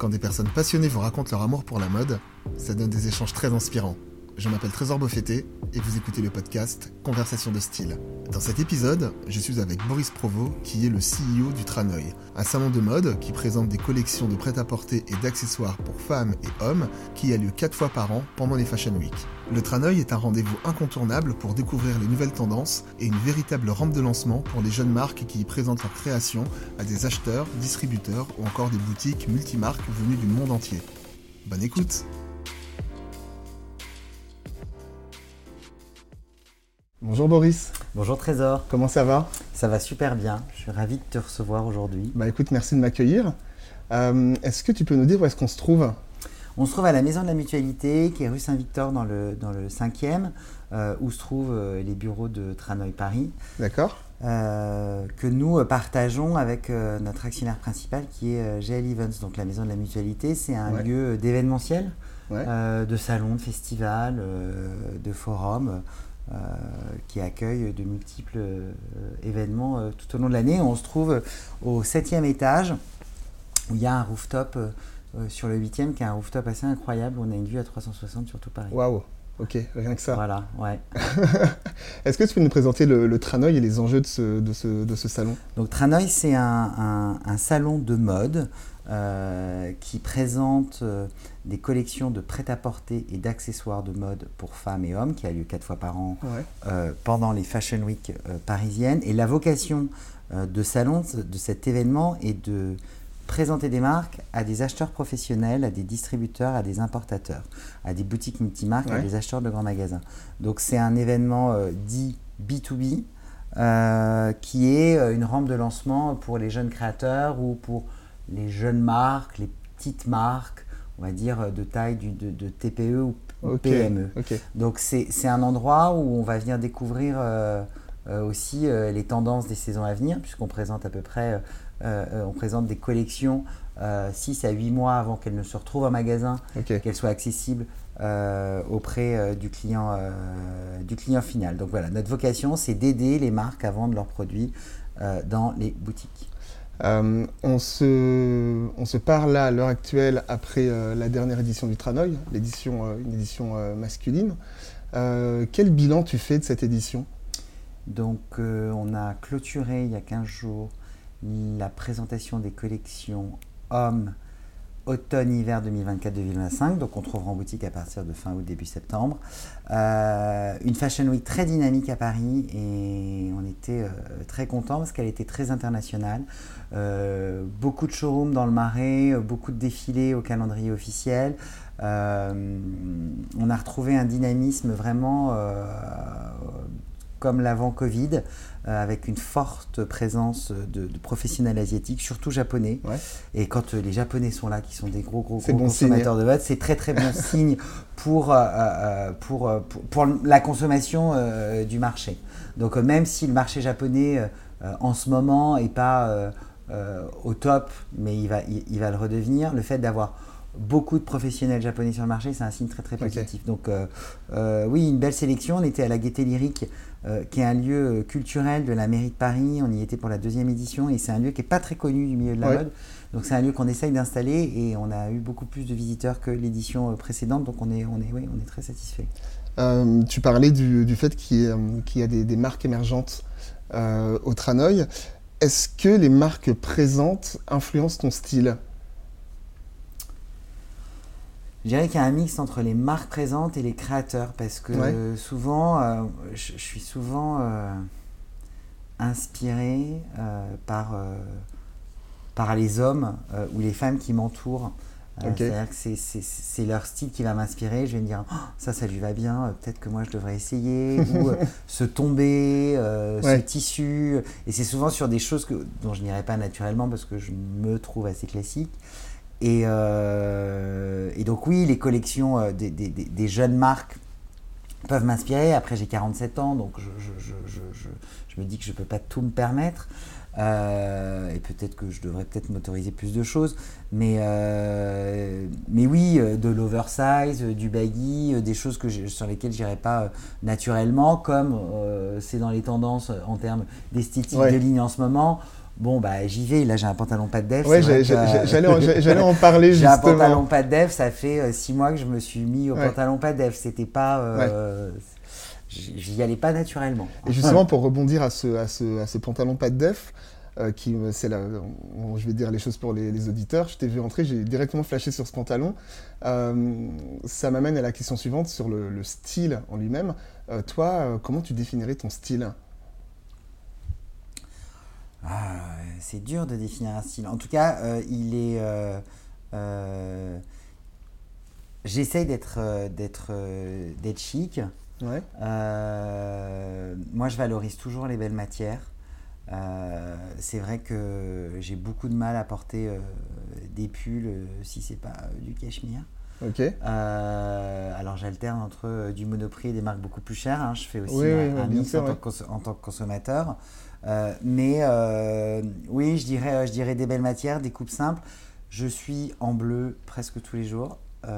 Quand des personnes passionnées vous racontent leur amour pour la mode, ça donne des échanges très inspirants. Je m'appelle Trésor Beaufetté et vous écoutez le podcast Conversation de style. Dans cet épisode, je suis avec Boris Provo, qui est le CEO du Tranoï, un salon de mode qui présente des collections de prêt-à-porter et d'accessoires pour femmes et hommes qui a lieu 4 fois par an pendant les Fashion Week. Le Tranoï est un rendez-vous incontournable pour découvrir les nouvelles tendances et une véritable rampe de lancement pour les jeunes marques qui y présentent leurs créations à des acheteurs, distributeurs ou encore des boutiques multimarques venues du monde entier. Bonne écoute Bonjour Boris. Bonjour Trésor. Comment ça va? Ça va super bien. Je suis ravi de te recevoir aujourd'hui. Bah écoute, merci de m'accueillir. Euh, est-ce que tu peux nous dire où est-ce qu'on se trouve? On se trouve à la Maison de la Mutualité, qui est rue Saint-Victor dans le, dans le 5e, euh, où se trouvent euh, les bureaux de Tranoï Paris. D'accord. que nous partageons avec notre actionnaire principal qui est GL Events. Donc la Maison de la Mutualité, c'est un lieu d'événementiel, de salons, de festivals, de forums. Euh, qui accueille de multiples euh, événements euh, tout au long de l'année. On se trouve au septième étage où il y a un rooftop sur le huitième qui est un rooftop assez incroyable. On a une vue à 360 sur tout Paris. Waouh Ok, rien que ça. Voilà, ouais. Est-ce que tu peux nous présenter le, Tranoï et les enjeux de ce, de ce, de ce salon? Donc Tranoï, c'est un, un, salon de mode euh, qui présente euh, des collections de prêt-à-porter et d'accessoires de mode pour femmes et hommes, qui a lieu quatre fois par an euh, pendant les Fashion Week parisiennes. Et la vocation de salon, de cet événement, est de présenter des marques à des acheteurs professionnels, à des distributeurs, à des importateurs, à des boutiques multimarques, à des acheteurs de grands magasins. Donc c'est un événement dit B2B. qui est une rampe de lancement pour les jeunes créateurs ou pour les jeunes marques, les petites marques, on va dire euh, de taille de, TPE ou PME. Donc c'est un endroit où on va venir découvrir euh, euh, aussi les tendances des saisons à venir, puisqu'on présente à peu près, on présente des collections 6 à 8 mois avant qu'elles ne se retrouvent en magasin, qu'elles soient accessibles auprès du, client, du client final. Donc voilà, notre vocation, c'est d'aider les marques à vendre leurs produits dans les boutiques. Euh, on, se, on se parle là à l'heure actuelle après euh, la dernière édition du Tranoï, l'édition, euh, une édition masculine. quel bilan tu fais de cette édition? Donc on a clôturé il y a 15 jours la présentation des collections hommes automne-hiver 2024-2025. Donc on trouvera en boutique à partir de fin août, début septembre. Euh, une Fashion Week très dynamique à Paris et on était euh, très contents parce qu'elle était très internationale. Euh, beaucoup de showrooms dans le Marais, beaucoup de défilés au calendrier officiel. on a retrouvé un dynamisme vraiment comme l'avant Covid, euh, avec une forte présence de, professionnels asiatiques, surtout japonais. Et quand euh, les Japonais sont là, qui sont des gros, gros, gros consommateurs de mode, c'est très, très bon signe pour, euh, pour, pour, la consommation du marché. Donc, même si le marché japonais, en ce moment, n'est pas au top, mais il va, il va le redevenir, le fait d'avoir beaucoup de professionnels japonais sur le marché, c'est un signe très très positif. Donc euh, euh, oui, une belle sélection. On était à la Gaieté Lyrique, euh, qui est un lieu culturel de la mairie de Paris. On y était pour la deuxième édition et c'est un lieu qui n'est pas très connu du milieu de la mode. Donc c'est un lieu qu'on essaye d'installer et on a eu beaucoup plus de visiteurs que l'édition précédente. Donc on est, on est, oui, on est très satisfait. tu parlais du, fait qu'il y, a des, marques émergentes au Tranoï. Est-ce que les marques présentes influencent ton style? Je dirais qu'il y a un mix entre les marques présentes et les créateurs parce que souvent, euh, je, suis souvent euh, inspiré euh, par, par les hommes ou les femmes qui m'entourent. C'est-à-dire que c'est leur style qui va m'inspirer. Je vais me dire, oh, ça, ça lui va bien, peut-être que moi je devrais essayer. ou ce tomber, ce tissu. Et c'est souvent sur des choses que, dont je n'irai pas naturellement parce que je me trouve assez classique. Euh, et, donc oui, les collections euh, des, jeunes marques peuvent m'inspirer. Après, j'ai 47 ans, donc je, me dis que je ne peux pas tout me permettre. Euh, et peut-être que je devrais peut-être m'autoriser plus de choses. Mais, mais oui, de l'oversize, du baggy, des choses que sur lesquelles je n'irai pas naturellement, comme c'est dans les tendances en termes d'esthétique de ligne en ce moment Bon, bah, j'y vais. Là, j'ai un pantalon pas de def. Ouais, j'allais en parler J'ai un pantalon pas de def. Ça fait six mois que je me suis mis au pantalon pas de def. C'était pas. J'y allais pas naturellement. Et justement, pour rebondir à ce, à ce, à ce pantalon pas de def, euh, qui c'est là, je vais dire les choses pour les, auditeurs. Je t'ai vu entrer, j'ai directement flashé sur ce pantalon. Euh, ça m'amène à la question suivante sur le, style en lui-même. Euh, toi, comment tu définirais ton style? Ah, C'est dur de définir un style. En tout cas, il est. J'essaye d'être d'être d'être chic. Ouais. moi, je valorise toujours les belles matières. Euh, c'est vrai que j'ai beaucoup de mal à porter euh, des pulls euh, si c'est pas du cachemire. Ok. alors j'alterne entre du Monoprix et des marques beaucoup plus chères. Hein. Je fais aussi un, mix en, tant que consommateur. Mais oui, je dirais, je dirais des belles matières, des coupes simples. Je suis en bleu presque tous les jours.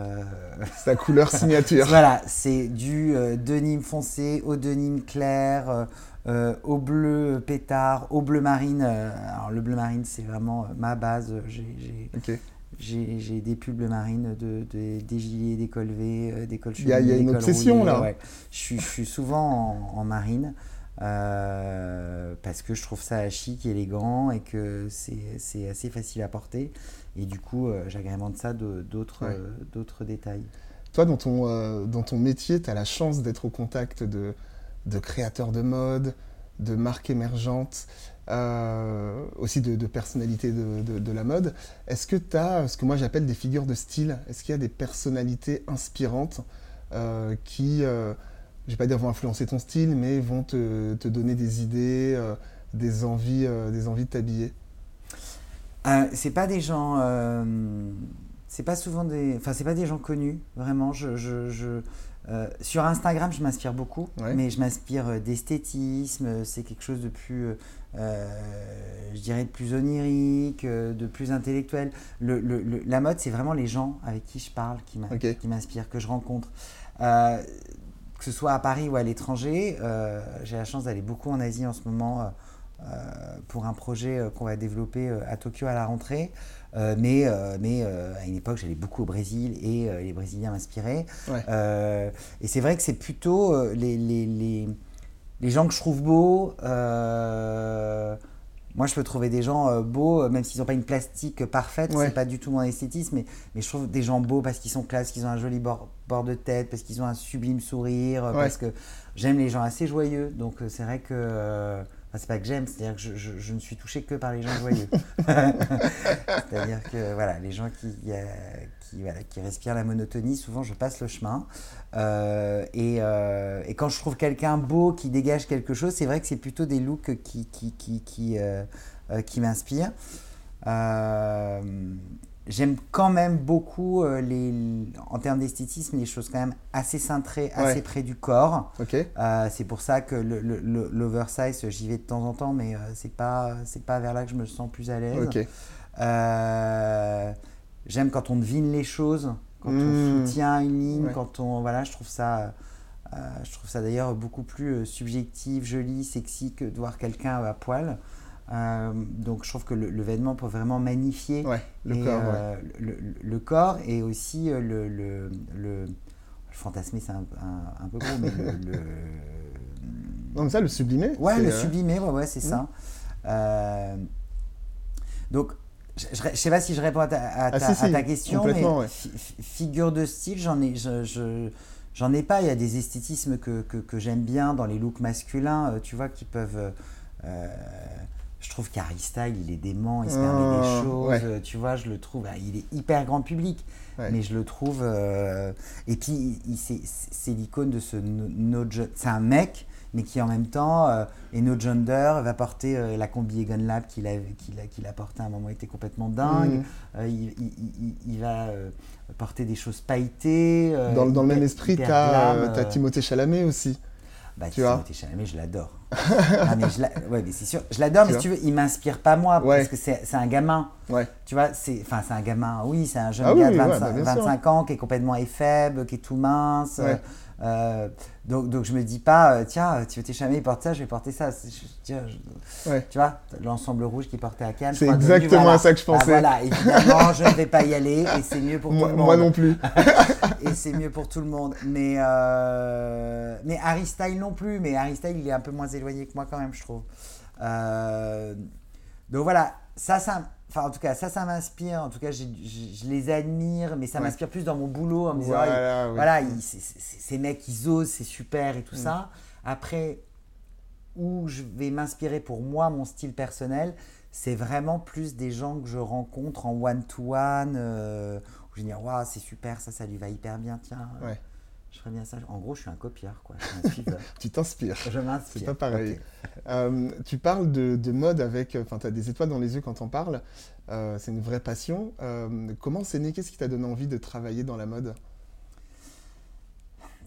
Sa couleur signature. voilà, c'est du denim foncé au denim clair, euh, au bleu pétard, au bleu marine. Euh, alors le bleu marine, c'est vraiment euh, ma base. J'ai des pulls bleu marine, de, des gilets, des col V, des cols Il y a, une obsession là. Je, suis souvent en, marine. Parce que je trouve ça chic, élégant et que c'est assez facile à porter. Et du coup, j'agrémente ça d'autres d'autres détails. Toi, dans ton, dans ton métier, tu as la chance d'être au contact de, de créateurs de mode, de marques émergentes, euh, aussi de, personnalités de, la mode. Est-ce que tu as ce que moi j'appelle des figures de style Est-ce qu'il y a des personnalités inspirantes euh, qui, euh, je vais pas dire vont influencer ton style, mais vont te, donner des idées, des, envies, des envies de t'habiller C'est pas des gens. c'est pas souvent des. Enfin, c'est pas des gens connus, vraiment. je, je euh, sur Instagram, je m'inspire beaucoup, mais je m'inspire euh, d'esthétisme. C'est quelque chose de plus, euh, je dirais, de plus onirique, de plus intellectuel. la mode, c'est vraiment les gens avec qui je parle qui m'inspirent, que je rencontre. Que ce soit à Paris ou à l'étranger, j'ai la chance d'aller beaucoup en Asie en ce moment pour un projet qu'on va développer à Tokyo à la rentrée. Euh, mais euh, mais euh, à une époque, j'allais beaucoup au Brésil et les Brésiliens m'inspiraient. et c'est vrai que c'est plutôt les, les, les, les, gens que je trouve beaux. Moi, je peux trouver des gens beaux, même s'ils n'ont pas une plastique parfaite, c'est pas du tout mon esthétisme, mais, mais je trouve des gens beaux parce qu'ils sont classe, qu'ils ont un joli bord, bord, de tête, parce qu'ils ont un sublime sourire, parce que j'aime les gens assez joyeux. Donc, c'est vrai que c'est pas que j'aime, c'est-à-dire que je, je, ne suis touché que par les gens joyeux. c'est-à-dire que voilà, les gens qui, euh, qui, voilà, qui, respirent la monotonie, souvent je passe le chemin. Euh, et, euh, et, quand je trouve quelqu'un beau qui dégage quelque chose, c'est vrai que c'est plutôt des looks qui, qui, qui, qui, qui m'inspirent. J'aime quand même beaucoup, euh, les, en termes d'esthétisme, les choses quand même assez cintrées, assez près du corps. Euh, c'est pour ça que l'oversize, j'y vais de temps en temps, mais euh, c'est pas, c'est pas vers là que je me sens plus à l'aise. J'aime quand on devine les choses, quand on hmm. soutient une ligne, quand on, voilà, je trouve ça, je trouve ça d'ailleurs beaucoup plus subjectif, joli, sexy que de voir quelqu'un à poil. Euh, donc je trouve que le, vêtement peut vraiment magnifier le, corps, euh, le, corps et aussi euh, le, le, le, fantasmer, c'est un, un, peu gros, mais le, Non, ça, le sublimer Ouais, le sublimer, ouais, ouais c'est ça. Hmm. donc, je ne sais pas si je réponds à ta, à ta, ah, question, mais figure de style, j'en ai, je, j'en ai pas. Il y a des esthétismes que, que, que j'aime bien dans les looks masculins, tu vois, qui peuvent je trouve qu'Harry Style, il est dément, il se permet des ah, choses, tu vois, je le trouve, bah, il est hyper grand public, mais je le trouve. Euh, et puis, c'est l'icône de ce no, C'est un mec, mais qui en même temps euh, est no gender, va porter euh, la combi Egon Lab qu'il a, qu'il a, qu'il a porté à un moment, était complètement dingue. Mm. Il, va porter des choses pailletées. dans, dans le même esprit, tu as, Timothée Chalamet aussi. Bah, tu Timothée Chalamet, je l'adore. ah, mais je ouais, mais c'est sûr. Je l'adore, mais si tu veux, il m'inspire pas moi, parce que c'est un gamin. Ouais. Tu vois, c'est enfin c'est un gamin, oui, c'est un jeune ah gars de 25, bah, ans qui est complètement éphèbe, qui est tout mince. Euh, donc, donc je me dis pas, euh, tiens, tu veux jamais porter ça, je vais porter ça. Tu vois, l'ensemble rouge qui portait à Cannes. C'est exactement à ça que je bah, pensais. voilà, évidemment, je ne vais pas y aller et c'est mieux pour tout le monde. Moi non plus. et c'est mieux pour tout le monde. Mais, euh, mais Harry Style non plus. Mais Harry Style, il est un peu moins éloigné que moi quand même, je trouve. donc voilà, ça, ça Enfin, en tout cas, ça, ça m'inspire. En tout cas, je, les admire, mais ça m'inspire plus dans mon boulot en me disant, voilà, ces mecs, ils osent, c'est super et tout mm. ça. Après, où je vais m'inspirer pour moi, mon style personnel, c'est vraiment plus des gens que je rencontre en one-to-one, euh, où je vais dire, waouh, c'est super, ça, ça lui va hyper bien, tiens. Ouais je ferais bien ça. En gros, je suis un copieur, quoi. tu t'inspires. Je m'inspire. C'est pas pareil. Euh, tu parles de, mode avec. Enfin, tu as des étoiles dans les yeux quand on parle. Euh, c'est une vraie passion. Euh, comment c'est né? Qu'est-ce qui t'a donné envie de travailler dans la mode?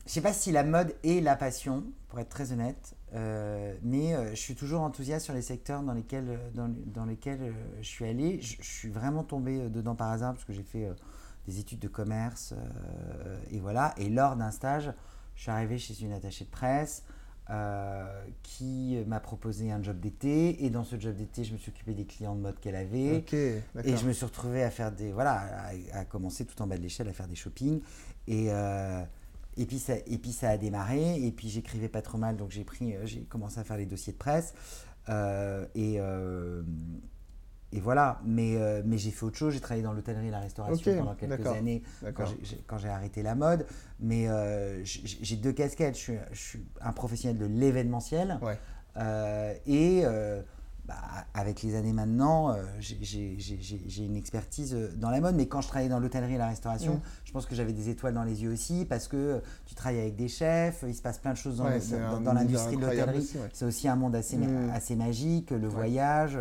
Je sais pas si la mode est la passion, pour être très honnête. mais je suis toujours enthousiaste sur les secteurs dans lesquels, dans, lesquels je suis allé. Je, je, suis vraiment tombé dedans par hasard parce que j'ai fait des études de commerce, euh, et voilà. Et lors d'un stage, je suis arrivé chez une attachée de presse euh, qui m'a proposé un job d'été. Et dans ce job d'été, je me suis occupé des clients de mode qu'elle avait. et je me suis retrouvé à faire des. Voilà, à, commencer tout en bas de l'échelle à faire des shopping. Et. Euh, et puis, ça, et puis ça a démarré, et puis j'écrivais pas trop mal, donc j'ai pris, j'ai commencé à faire les dossiers de presse. et, et voilà, mais, euh, mais j'ai fait autre chose. J'ai travaillé dans l'hôtellerie et la restauration pendant quelques années quand j'ai arrêté la mode. Mais euh, j'ai deux casquettes. Je suis, un professionnel de l'événementiel. Euh, et bah, avec les années maintenant, j'ai une expertise dans la mode. Mais quand je travaillais dans l'hôtellerie et la restauration, mm. je pense que j'avais des étoiles dans les yeux aussi parce que tu travailles avec des chefs. Il se passe plein de choses dans, dans, l'industrie de l'hôtellerie. C'est aussi un monde assez, mm. assez magique, le voyage.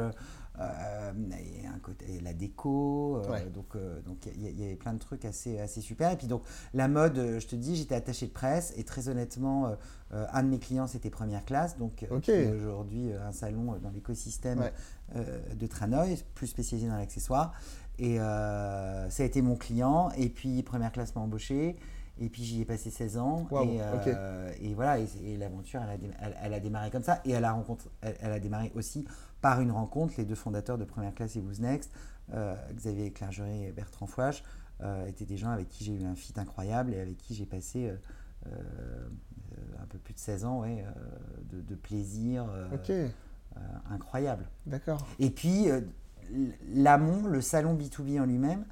Euh, et un côté, la déco, euh, donc euh, donc il y, avait plein de trucs assez, assez super. Et puis donc la mode, je te dis, j'étais attaché de presse et très honnêtement, un de mes clients c'était Première Classe, donc aujourd'hui un salon dans l'écosystème de Tranoï, plus spécialisé dans l'accessoire. Et ça a été mon client. Et puis Première Classe m'a embauché. Et puis j'y ai passé 16 ans. et, et, voilà, et, l'aventure, elle, elle, a démarré comme ça. Et elle a, rencontré, elle, a démarré aussi par une rencontre, les deux fondateurs de Première Classe et Who's Next, euh, Xavier Clergerie et Bertrand Fouache, euh, étaient des gens avec qui j'ai eu un fit incroyable et avec qui j'ai passé euh, un peu plus de 16 ans ouais, de, plaisir incroyable. D'accord. Et puis, l'amont, le salon B2B en lui-même,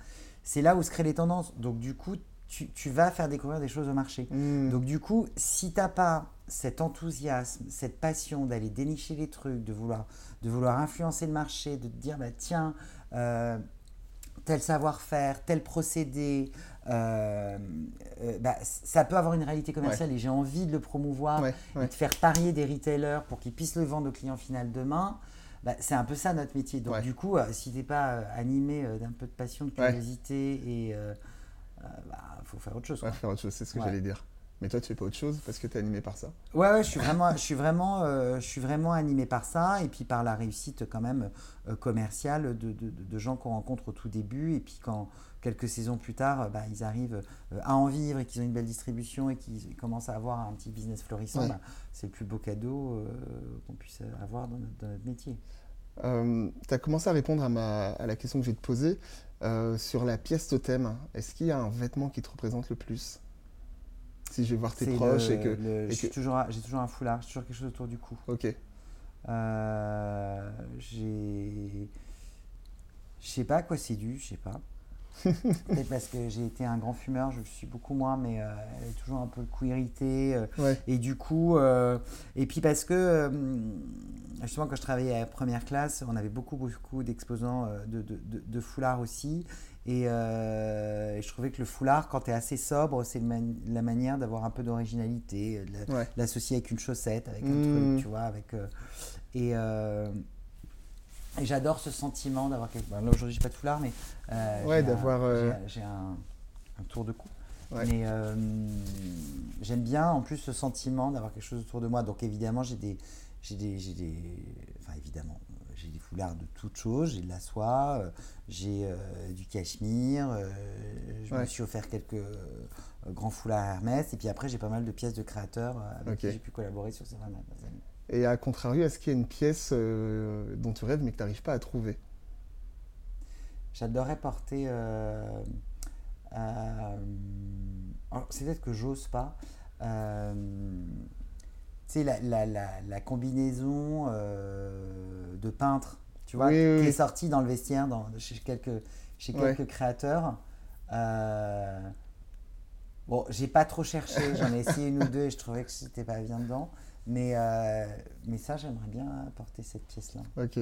c'est là où se créent les tendances. Donc, du coup, tu, tu, vas faire découvrir des choses au marché. Hmm. Donc, du coup, si tu n'as pas cet enthousiasme, cette passion d'aller dénicher les trucs, de vouloir, de vouloir influencer le marché, de te dire, bah, tiens, euh, tel savoir-faire, tel procédé, euh, euh, bah, ça peut avoir une réalité commerciale et j'ai envie de le promouvoir et de faire parier des retailers pour qu'ils puissent le vendre au client final demain. Bah, c'est un peu ça notre métier. Donc du coup, si tu n'es pas animé d'un peu de passion, de curiosité, et bah, faut faire autre chose. faire autre chose, c'est ce que j'allais dire. Mais toi, tu fais pas autre chose parce que tu es animé par ça Ouais, ouais je, suis vraiment, je, suis vraiment, euh, je suis vraiment animé par ça et puis par la réussite quand même euh, commerciale de, de, de, gens qu'on rencontre au tout début et puis quand quelques saisons plus tard, bah, ils arrivent euh, à en vivre et qu'ils ont une belle distribution et qu'ils commencent à avoir un petit business florissant, bah, c'est le plus beau cadeau qu'on puisse avoir dans notre, métier. Tu as commencé à répondre à, ma, à, la question que je vais te poser sur la pièce totem. Est-ce qu'il y a un vêtement qui te représente le plus? Si je vais voir tes proches et que. J'ai toujours, toujours un foulard, j'ai toujours quelque chose autour du cou. Ok. Euh, j'ai. Je sais pas à quoi c'est dû, je sais pas. Peut-être parce que j'ai été un grand fumeur, je suis beaucoup moins, mais euh, toujours un peu le cou irrité. Euh, et du coup, euh, et puis parce que justement quand je travaillais à la première classe, on avait beaucoup beaucoup d'exposants de, de, de, foulards aussi. Euh, et, je trouvais que le foulard, quand tu es assez sobre, c'est la manière d'avoir un peu d'originalité, l'associer avec une chaussette, avec un truc, mmh. tu vois. Avec, euh, et, euh, et j'adore ce sentiment d'avoir quelque chose. là, aujourd'hui, j'ai pas de foulard, mais. ouais, d'avoir. J'ai un, un, tour de cou. Mais j'aime bien en plus ce sentiment d'avoir quelque chose autour de moi. Donc évidemment, j'ai des, j'ai des, des, enfin évidemment, j'ai des foulards de toutes choses, j'ai de la soie, euh, j'ai euh, du cachemire, euh, Je me suis offert quelques grands foulards Hermès. Et puis après, j'ai pas mal de pièces de créateurs avec qui j'ai pu collaborer sur ces 20 années. Et à contrario, est-ce qu'il y a une pièce dont tu rêves mais que tu n'arrives pas à trouver? J'adorerais porter. c'est peut-être que j'ose pas. Euh, tu sais, la, la, combinaison euh, de peintre, tu vois, qui est sortie dans le vestiaire dans, chez quelques, chez quelques créateurs. Euh, bon, j'ai pas trop cherché, j'en ai essayé une ou deux et je trouvais que c'était pas bien dedans. Mais, euh, mais ça, j'aimerais bien apporter cette pièce-là. Ok.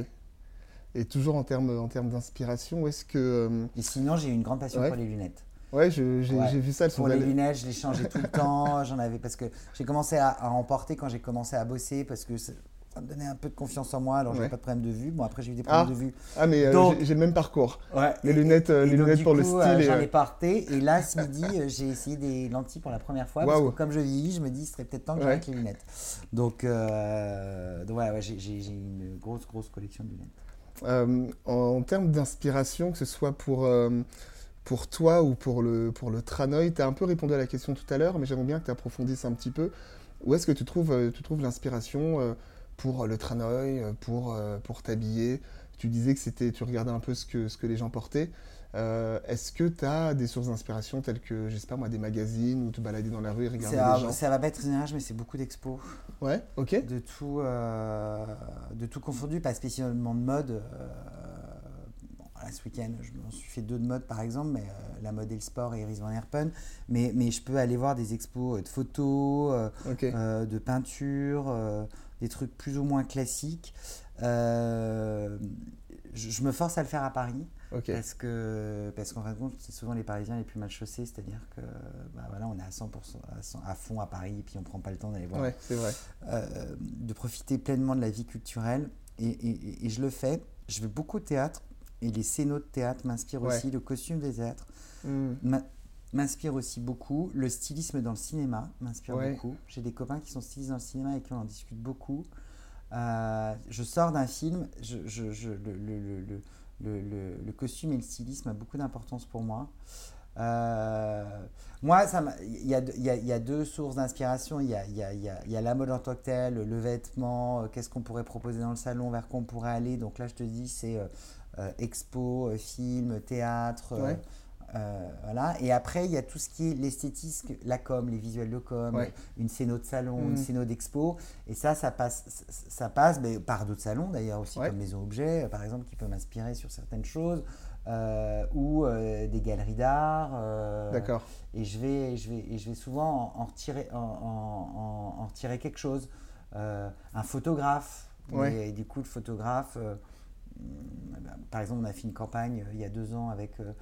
Et toujours en termes en termes d'inspiration, est-ce que. Et sinon, j'ai une grande passion pour les lunettes. Ouais, j'ai vu ça. Pour les lunettes, je les changeais tout le temps. J'en avais parce que j'ai commencé à, en porter quand j'ai commencé à bosser parce que ça me donnait un peu de confiance en moi. Alors, j'avais pas de problème de vue. Bon, après, j'ai eu des problèmes ah. de vue. Ah, mais euh, j'ai le même parcours. Ouais. Les lunettes, euh, les lunettes pour le style. Euh, j'en ai porté. Et là, ce midi, j'ai essayé des lentilles pour la première fois. Parce que comme je vieillis, je me dis, ce serait peut-être temps que j'arrête les lunettes. Donc, donc ouais, j'ai une grosse, grosse collection de lunettes. en, en, termes d'inspiration, que ce soit pour pour toi ou pour le, pour le Tranoï Tu as un peu répondu à la question tout à l'heure, mais j'aimerais bien que tu approfondisses un petit peu. Où est-ce que tu trouves, tu trouves l'inspiration pour le Tranoï, euh, pour, pour t'habiller Tu disais que c'était, tu regardais un peu ce que, ce que les gens portaient. est-ce que tu as des sources d'inspiration telles que, j'espère moi, des magazines ou te balader dans la rue et regarder les gens? Ça va pas être une mais c'est beaucoup d'expos. Ouais, ok. De tout, de tout confondu, pas spécialement de mode ce week-end, je m'en suis fait deux de mode par exemple, mais euh, la mode et le sport et Iris Van Herpen. Mais, mais je peux aller voir des expos euh, de photos, euh, de peinture, des trucs plus ou moins classiques. Je, me force à le faire à Paris. Parce que parce qu'en fin de compte, c'est souvent les Parisiens les plus mal chaussés, c'est-à-dire que bah, voilà, on est à 100%, à, fond à Paris et puis on prend pas le temps d'aller voir. c'est vrai. de profiter pleinement de la vie culturelle et, et, et, je le fais. Je vais beaucoup au théâtre et les scénos de théâtre m'inspirent aussi, le costume des théâtres hmm. m'inspire aussi beaucoup, le stylisme dans le cinéma m'inspire beaucoup. J'ai des copains qui sont stylistes dans le cinéma et qui en discute beaucoup. Euh, je sors d'un film, je, je, le, le, le, le, costume et le stylisme a beaucoup d'importance pour moi. Euh, moi, il y, y, a deux sources d'inspiration. Il y a, y, la mode en tant que telle, le vêtement, euh, qu'est-ce qu'on pourrait proposer dans le salon, vers quoi on pourrait aller. Donc là, je te dis, c'est expo, euh, film, théâtre. Euh, voilà. Et après, il y a tout ce qui est l'esthétisme, la com, les visuels de com, une scéno de salon, une mm. scéno d'expo. Et ça, ça passe, ça passe mais par d'autres salons d'ailleurs aussi, comme Maison Objet, par exemple, qui peut m'inspirer sur certaines choses, ou des galeries d'art. D'accord. Et je vais, je vais, et je vais souvent en, retirer, en, quelque chose. un photographe. Et, du coup, le photographe par exemple, on a fait une campagne euh, il y a deux ans avec euh,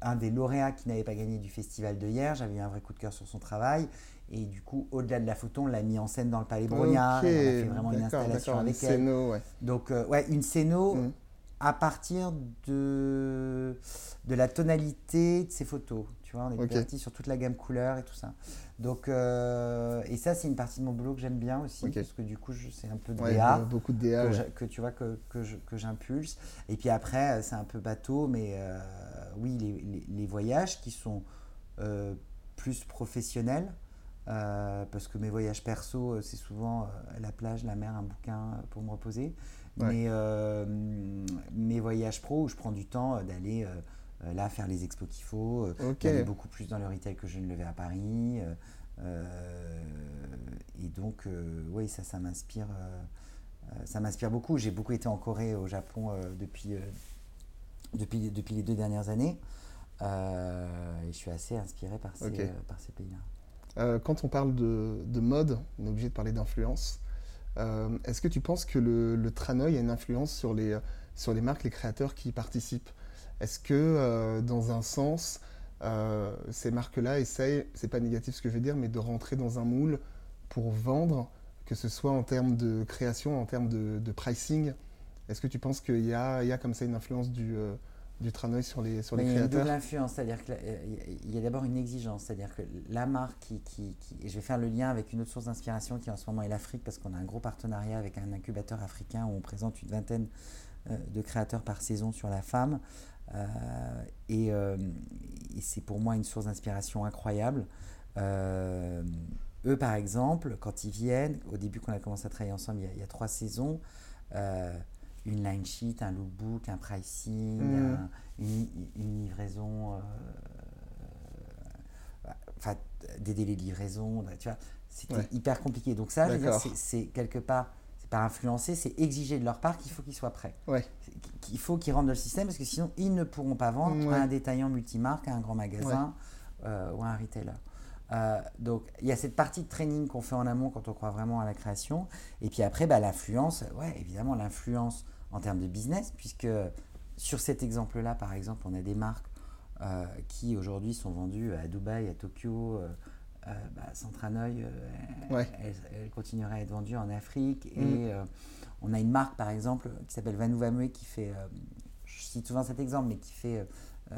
un des lauréats qui n'avait pas gagné du festival de hier. J'avais eu un vrai coup de cœur sur son travail. Et du coup, au-delà de la photo, on l'a mis en scène dans le Palais Brognard. on a fait vraiment une installation avec elle. Donc, euh, ouais, une scéno. Mm à partir de, de la tonalité de ses photos. Tu vois, on est parti sur toute la gamme couleur et tout ça. Donc, euh, et ça, c'est une partie de mon boulot que j'aime bien aussi, parce que du coup, c'est un peu de DA. Beaucoup de DA. Que, tu vois, que, que j'impulse. Et puis après, c'est un peu bateau, mais euh, oui, les, les, voyages qui sont euh, plus professionnels. parce que mes voyages perso, c'est souvent la plage, la mer, un bouquin pour me reposer. Mais euh, mes voyages pro où je prends du temps euh, d'aller euh, là faire les expos qu'il faut, d'aller beaucoup plus dans le retail que je ne le vais à Paris. et donc, oui, ça, ça m'inspire. ça m'inspire beaucoup. J'ai beaucoup été en Corée, au Japon depuis, depuis, depuis les deux dernières années. et je suis assez inspiré par ces, par ces pays-là. quand on parle de, de, mode, on est obligé de parler d'influence. Euh, est-ce que tu penses que le, le, Tranoï a une influence sur les, sur les marques, les créateurs qui y participent? Est-ce que, euh, dans un sens, euh, ces marques-là essayent, c'est pas négatif ce que je veux dire, mais de rentrer dans un moule pour vendre, que ce soit en termes de création, en termes de, de pricing? Est-ce que tu penses qu'il y a, il y a comme ça une influence du, du Tranoï sur les, sur les créateurs? Il y a une influence, c'est-à-dire qu'il y a d'abord une exigence, c'est-à-dire que la marque qui, qui, et je vais faire le lien avec une autre source d'inspiration qui en ce moment est l'Afrique, parce qu'on a un gros partenariat avec un incubateur africain où on présente une vingtaine euh, de créateurs par saison sur la femme. et, c'est pour moi une source d'inspiration incroyable. eux, par exemple, quand ils viennent, au début qu'on a commencé à travailler ensemble il y a, trois saisons, une line sheet, un lookbook, un pricing, mm. une, livraison, enfin des délais de livraison, tu vois, c'était hyper compliqué. Donc ça, c'est quelque part, pas influencer, c'est exiger de leur part qu'il faut qu'ils soient prêts. Ouais. Qu'il faut qu'ils rentrent dans le système parce que sinon, ils ne pourront pas vendre à un détaillant multimarque, à un grand magasin euh, ou à un retailer. Euh, donc, il y a cette partie de training qu'on fait en amont quand on croit vraiment à la création. Et puis après, bah, l'influence, ouais, évidemment, l'influence en termes de business, puisque sur cet exemple-là, par exemple, on a des marques euh, qui aujourd'hui sont vendues à Dubaï, à Tokyo, euh, bah, Centranoï, euh, elle, continuerait à être vendue en Afrique. Et mm. euh, on a une marque, par exemple, qui s'appelle Vanou Vamoué, qui fait, je cite souvent cet exemple, mais qui fait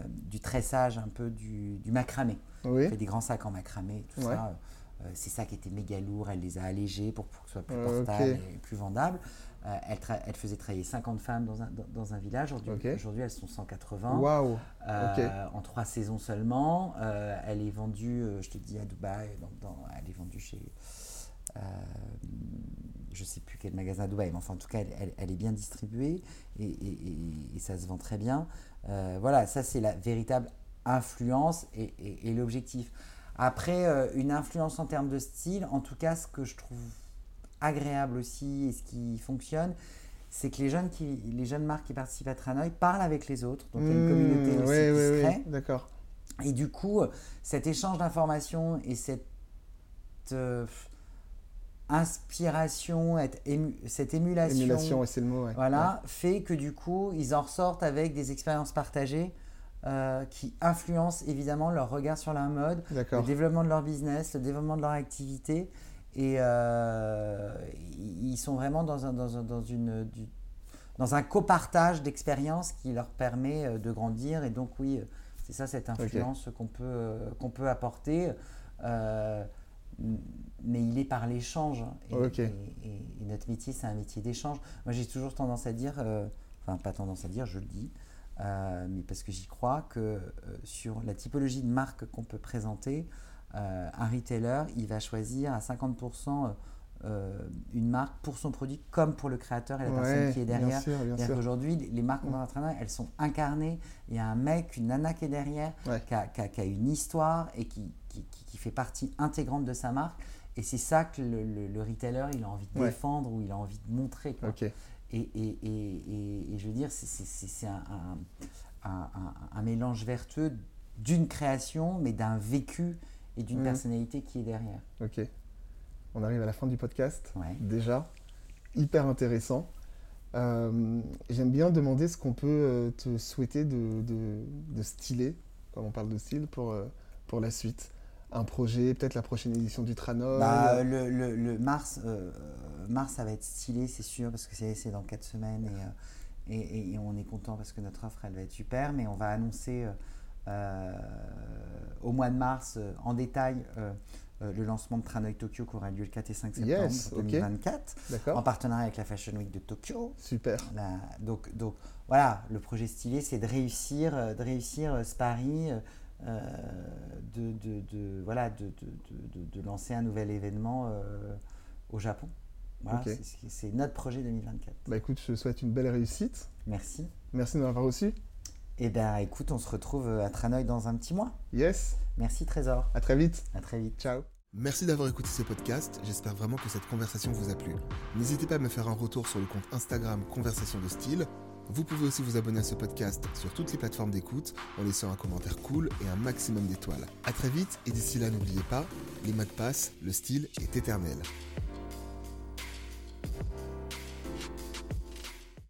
du tressage, un peu du, macramé. Elle fait des grands sacs en macramé, tout ça. Euh, c'est ça qui était méga lourd, elle les a allégés pour, que ce soit plus portable et plus vendable. Euh, elle, faisait travailler 50 femmes dans un, dans, un village. Aujourd'hui, elles sont 180. Waouh euh, En trois saisons seulement. elle est vendue, je te dis, à Dubaï. elle est vendue chez. je ne sais plus quel magasin à Dubaï, mais enfin, en tout cas, elle, est bien distribuée et, et, ça se vend très bien. voilà, ça, c'est la véritable influence et l'objectif. Après, euh, une influence en termes de style, en tout cas, ce que je trouve agréable aussi et ce qui fonctionne, c'est que les jeunes, qui, les jeunes marques qui participent à Tranoï parlent avec les autres. Donc, il y a une mmh, communauté aussi qui se crée. d'accord. Et du coup, cet échange d'informations et cette euh, inspiration, cette émulation, le mot, voilà, fait que du coup, ils en ressortent avec des expériences partagées euh, qui influencent évidemment leur regard sur la mode, le développement de leur business, le développement de leur activité. Et euh, ils sont vraiment dans un, dans, dans une, dans un copartage d'expériences qui leur permet euh, de grandir. Et donc oui, c'est ça cette influence qu'on peut, qu'on peut apporter. mais il est par l'échange. Et, et, notre métier, c'est un métier d'échange. Moi, j'ai toujours tendance à dire, enfin pas tendance à dire, je le dis, euh, mais parce que j'y crois que euh, sur la typologie de marque qu'on peut présenter, euh, un retailer, il va choisir à 50% une marque pour son produit comme pour le créateur et la personne qui est derrière. Aujourd'hui, les marques mmh. elles sont incarnées. Il y a un mec, une nana qui est derrière, qui, a, une histoire et qui, qui, fait partie intégrante de sa marque. Et c'est ça que le, retailer, il a envie de défendre ou il a envie de montrer. Quoi. Et, je veux dire, c'est un, mélange vertueux d'une création, mais d'un vécu et d'une mmh. personnalité qui est derrière. Ok. On arrive à la fin du podcast. Déjà. Hyper intéressant. Euh, j'aime bien demander ce qu'on peut euh, te souhaiter de, de, styler, comme on parle de style, pour, euh, pour la suite un projet, peut-être la prochaine édition du Trano bah, le, le, mars, euh, mars, ça va être stylé, c'est sûr, parce que c'est dans 4 semaines et, et, et, on est content parce que notre offre, elle va être super. Mais on va annoncer euh, au mois de mars, en détail, le lancement de Tranoï Tokyo qui aura lieu le 4 et 5 septembre 2024, en partenariat avec la Fashion Week de Tokyo. Super. donc, donc voilà, le projet stylé, c'est de réussir, de réussir ce pari euh, de, de, de, voilà, de, de, lancer un nouvel événement euh, au Japon. Voilà, c'est notre projet 2024. Bah écoute, je te souhaite une belle réussite. Merci. Merci de m'avoir reçu. Eh bien, écoute, on se retrouve à Tranoï dans un petit mois. Yes. Merci Trésor. À très vite. À très vite. Ciao. Merci d'avoir écouté ce podcast, j'espère vraiment que cette conversation vous a plu. N'hésitez pas à me faire un retour sur le compte Instagram Conversation de Style vous pouvez aussi vous abonner à ce podcast sur toutes les plateformes d'écoute en laissant un commentaire cool et un maximum d'étoiles. A très vite et d'ici là n'oubliez pas, les mots passent, le style est éternel.